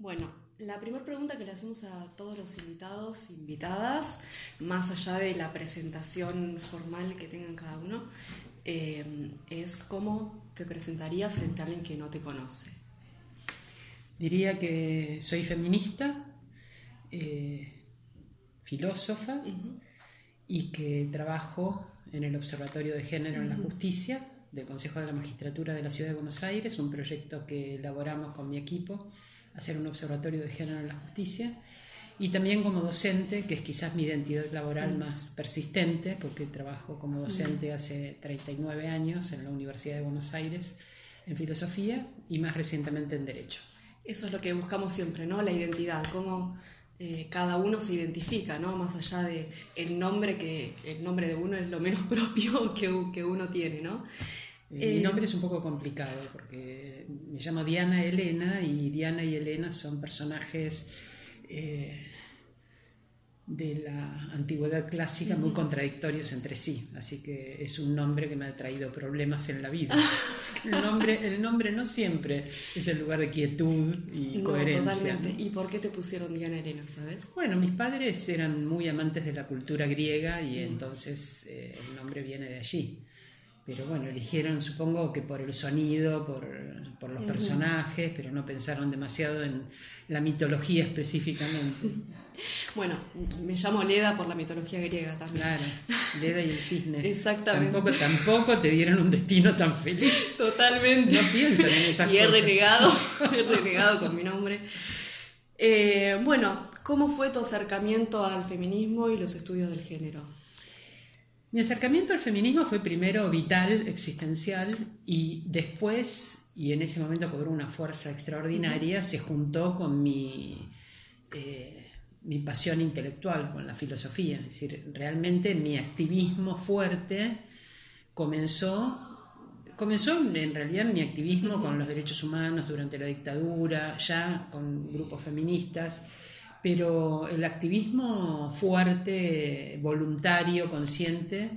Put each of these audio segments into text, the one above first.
Bueno, la primera pregunta que le hacemos a todos los invitados, invitadas, más allá de la presentación formal que tengan cada uno, eh, es cómo te presentaría frente a alguien que no te conoce. Diría que soy feminista, eh, filósofa y que trabajo en el Observatorio de Género en la Justicia del Consejo de la Magistratura de la Ciudad de Buenos Aires, un proyecto que elaboramos con mi equipo hacer un observatorio de género en la justicia y también como docente, que es quizás mi identidad laboral mm. más persistente, porque trabajo como mm. docente hace 39 años en la Universidad de Buenos Aires en filosofía y más recientemente en derecho. Eso es lo que buscamos siempre, ¿no? La identidad, cómo eh, cada uno se identifica, ¿no? Más allá de el nombre que el nombre de uno es lo menos propio que, que uno tiene, ¿no? Mi eh, nombre es un poco complicado porque me llamo Diana Elena y Diana y Elena son personajes eh, de la antigüedad clásica muy contradictorios entre sí, así que es un nombre que me ha traído problemas en la vida. el, nombre, el nombre no siempre es el lugar de quietud y coherencia. Totalmente. ¿Y por qué te pusieron Diana Elena, sabes? Bueno, mis padres eran muy amantes de la cultura griega y entonces eh, el nombre viene de allí pero bueno, eligieron supongo que por el sonido, por, los personajes, pero no pensaron demasiado en la mitología específicamente. Bueno, me llamo Leda por la mitología griega también. Claro, Leda y el cisne. Exactamente. Tampoco, tampoco te dieron un destino tan feliz. Totalmente. No piensan en esas y he renegado, he renegado con mi nombre. Eh, bueno, ¿cómo fue tu acercamiento al feminismo y los estudios del género? Mi acercamiento al feminismo fue primero vital, existencial, y después, y en ese momento cobró una fuerza extraordinaria, se juntó con mi, eh, mi pasión intelectual, con la filosofía. Es decir, realmente mi activismo fuerte comenzó comenzó en realidad mi activismo con los derechos humanos durante la dictadura, ya con grupos feministas, pero el activismo fuerte, voluntario, consciente,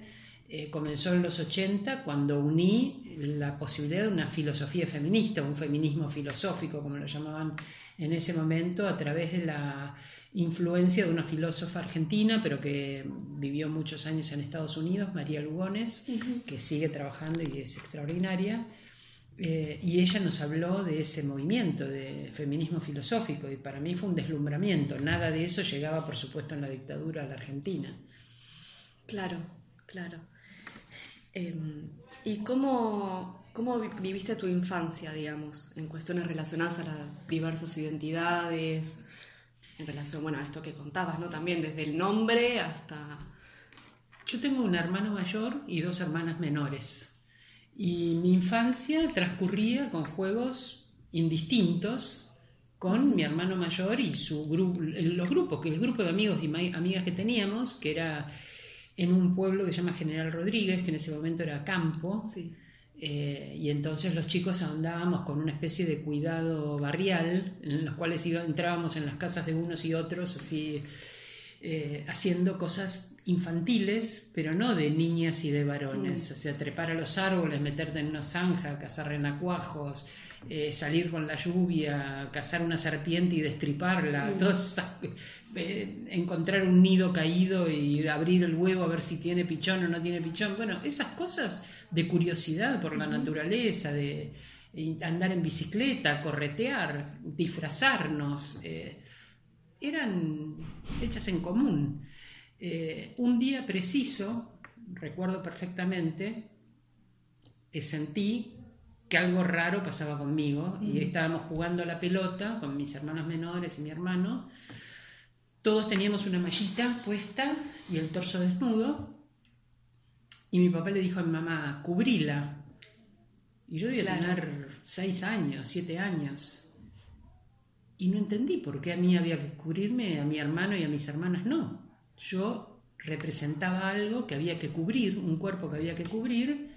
eh, comenzó en los 80 cuando uní la posibilidad de una filosofía feminista, un feminismo filosófico, como lo llamaban en ese momento, a través de la influencia de una filósofa argentina, pero que vivió muchos años en Estados Unidos, María Lugones, que sigue trabajando y es extraordinaria eh, y ella nos habló de ese movimiento de feminismo filosófico y para mí fue un deslumbramiento. Nada de eso llegaba, por supuesto, en la dictadura a la Argentina. Claro, claro. Em, ¿Y cómo, cómo viviste tu infancia, digamos, en cuestiones relacionadas a las diversas identidades, en relación, bueno, a esto que contabas, ¿no? También desde el nombre hasta... Yo tengo un hermano mayor y dos hermanas menores. Y mi infancia transcurría con juegos indistintos con mi hermano mayor y su grupo, los grupos, que el grupo de amigos y amigas que teníamos, que era en un pueblo que se llama General Rodríguez, que en ese momento era campo. Eh, y entonces los chicos andábamos con una especie de cuidado barrial, en los cuales entrábamos en las casas de unos y otros, así eh, haciendo cosas infantiles, pero no de niñas y de varones. Mm. O sea, trepar a los árboles, meterte en una zanja, cazar renacuajos, eh, salir con la lluvia, cazar una serpiente y destriparla, mm. eh, encontrar un nido caído y abrir el huevo a ver si tiene pichón o no tiene pichón. Bueno, esas cosas de curiosidad por la naturaleza, de andar en bicicleta, corretear, disfrazarnos eran hechas en común. Eh, un día preciso, recuerdo perfectamente, que sentí que algo raro pasaba conmigo y mm. estábamos jugando a la pelota con mis hermanos menores y mi hermano. Todos teníamos una mallita puesta y el torso desnudo. Y mi papá le dijo a mi mamá, cubrila. Y yo debía tener seis años, siete años. Y no entendí por qué a mí había que cubrirme, a mi hermano y a mis hermanas no. Yo representaba algo que había que cubrir, un cuerpo que había que cubrir,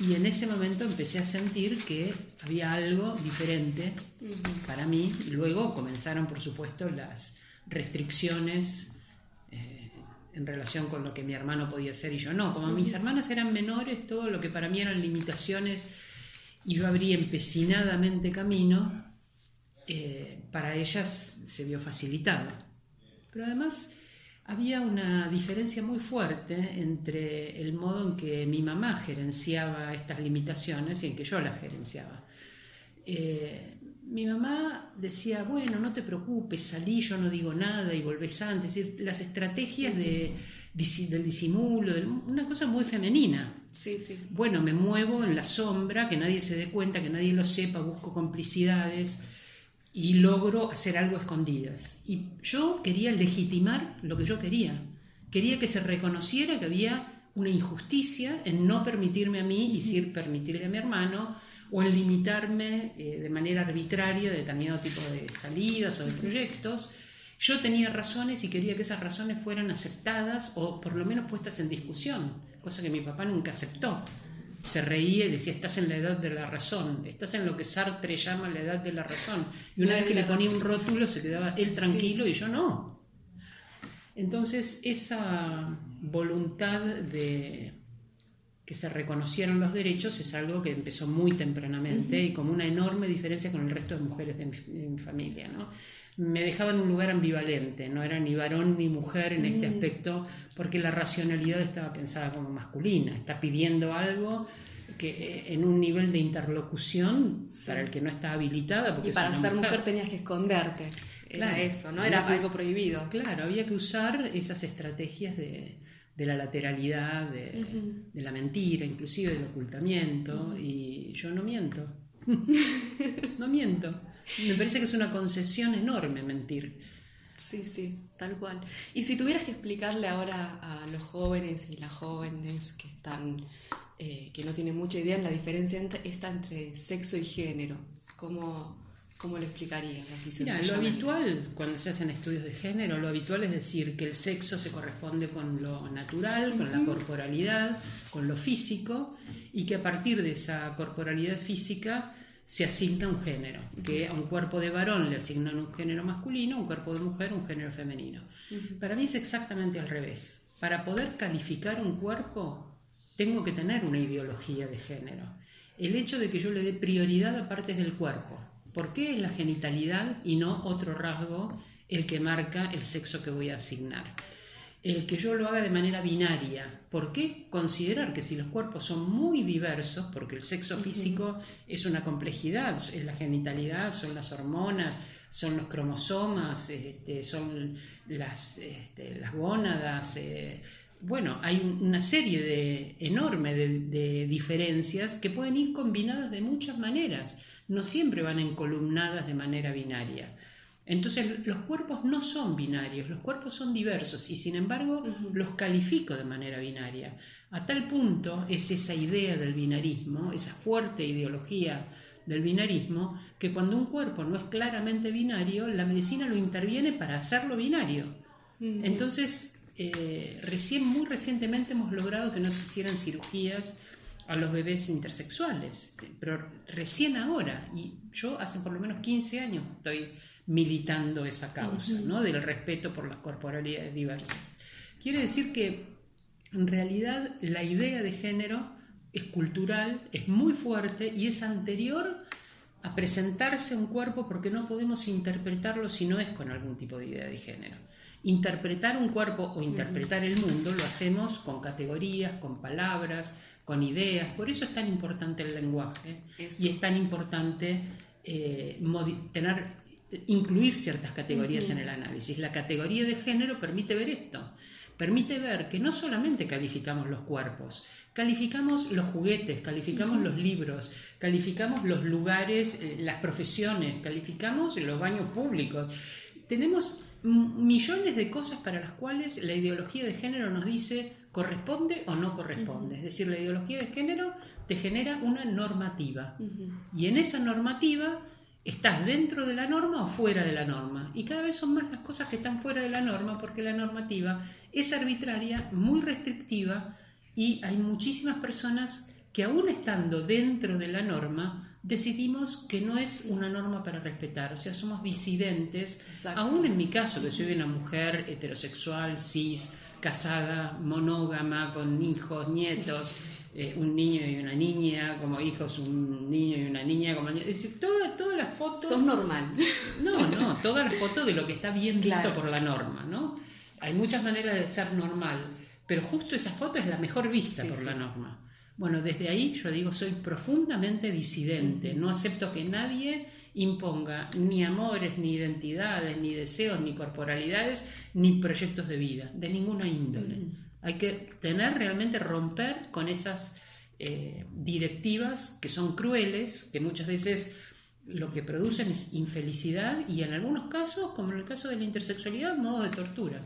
y en ese momento empecé a sentir que había algo diferente para mí. Y luego comenzaron, por supuesto, las restricciones eh, en relación con lo que mi hermano podía hacer y yo no. Como mis hermanas eran menores, todo lo que para mí eran limitaciones, y yo abrí empecinadamente camino eh, para ellas se vio facilitado. Pero además había una diferencia muy fuerte entre el modo en que mi mamá gerenciaba estas limitaciones y en que yo las gerenciaba. Eh, mi mamá decía, bueno, no te preocupes, salí, yo no digo nada y volvés antes. Es decir, las estrategias de, del disimulo, una cosa muy femenina. Sí, sí. Bueno, me muevo en la sombra, que nadie se dé cuenta, que nadie lo sepa, busco complicidades y logro hacer algo escondidas. Y yo quería legitimar lo que yo quería. Quería que se reconociera que había una injusticia en no permitirme a mí y sí permitirle a mi hermano o en limitarme eh, de manera arbitraria determinado tipo de salidas o de proyectos. Yo tenía razones y quería que esas razones fueran aceptadas o por lo menos puestas en discusión, cosa que mi papá nunca aceptó se reía y decía, estás en la edad de la razón, estás en lo que Sartre llama la edad de la razón. Y una vez que le ponía un rótulo se quedaba él tranquilo y yo no. Entonces esa voluntad de que se reconocieran los derechos es algo que empezó muy tempranamente y como una enorme diferencia con el resto de mujeres de mi, familia. ¿no? Me dejaba en un lugar ambivalente, no era ni varón ni mujer en este aspecto, porque la racionalidad estaba pensada como masculina, está pidiendo algo que eh, en un nivel de interlocución para el que no está habilitada. Porque y para ser mujer. tenías que esconderte. Era eso, ¿no? Era algo prohibido. Claro, había que usar esas estrategias de, de la lateralidad, de, la mentira, inclusive del ocultamiento, y yo no miento. no miento. Me parece que es una concesión enorme mentir. Sí, sí, tal cual. Y si tuvieras que explicarle ahora a los jóvenes y las jóvenes que están, eh, que no tienen mucha idea en la diferencia esta entre sexo y género, ¿cómo, ¿Cómo lo explicarías así Mira, lo habitual cuando se hacen estudios de género, lo habitual es decir que el sexo se corresponde con lo natural, con la corporalidad, con lo físico, y que a partir de esa corporalidad física se asigna un género, que a un cuerpo de varón le asignan un género masculino, a un cuerpo de mujer un género femenino. Para mí es exactamente al revés. Para poder calificar un cuerpo, tengo que tener una ideología de género. El hecho de que yo le dé prioridad a partes del cuerpo, ¿Por qué la genitalidad y no otro rasgo el que marca el sexo que voy a asignar? El que yo lo haga de manera binaria. ¿Por qué considerar que si los cuerpos son muy diversos, porque el sexo físico es una complejidad, es la genitalidad, son las hormonas, son los cromosomas, este, son las, este, las gónadas, eh, bueno, hay una serie de, enorme de, diferencias que pueden ir combinadas de muchas maneras, no siempre van encolumnadas de manera binaria. Entonces los cuerpos no son binarios, los cuerpos son diversos y sin embargo los califico de manera binaria. A tal punto es esa idea del binarismo, esa fuerte ideología del binarismo, que cuando un cuerpo no es claramente binario, la medicina lo interviene para hacerlo binario. Entonces eh, recién, muy recientemente hemos logrado que no se hicieran cirugías a los bebés intersexuales, pero recién ahora, y yo hace por lo menos 15 años estoy militando esa causa, ¿no? Del respeto por las corporalidades diversas. Quiere decir que en realidad la idea de género es cultural, es muy fuerte y es anterior a presentarse un cuerpo porque no podemos interpretarlo si no es con algún tipo de idea de género. Interpretar un cuerpo o interpretar el mundo lo hacemos con categorías, con palabras, con ideas. Por eso es tan importante el lenguaje y es tan importante eh, tener, incluir ciertas categorías en el análisis. La categoría de género permite ver esto. Permite ver que no solamente calificamos los cuerpos, calificamos los juguetes, calificamos los libros, calificamos los lugares, eh, las profesiones, calificamos los baños públicos. Tenemos millones de cosas para las cuales la ideología de género nos dice corresponde o no corresponde. Es decir, la ideología de género te genera una normativa. Y en esa normativa estás dentro de la norma o fuera de la norma. Y cada vez son más las cosas que están fuera de la norma porque la normativa es arbitraria, muy restrictiva y hay muchísimas personas que aún estando dentro de la norma decidimos que no es una norma para respetar, o sea, somos disidentes, aún en mi caso, que soy una mujer heterosexual, cis, casada, monógama, con hijos, nietos, eh, un niño y una niña como hijos, un niño y una niña como Es decir, todas todas las fotos... Son normal. No, no, todas las fotos de lo que está bien visto por la norma, ¿no? Hay muchas maneras de ser normal, pero justo esa foto es la mejor vista por la norma. Bueno, desde ahí yo digo, soy profundamente disidente, no acepto que nadie imponga ni amores, ni identidades, ni deseos, ni corporalidades, ni proyectos de vida, de ninguna índole. Hay que tener realmente romper con esas eh, directivas que son crueles, que muchas veces lo que producen es infelicidad y en algunos casos, como en el caso de la intersexualidad, modo de tortura.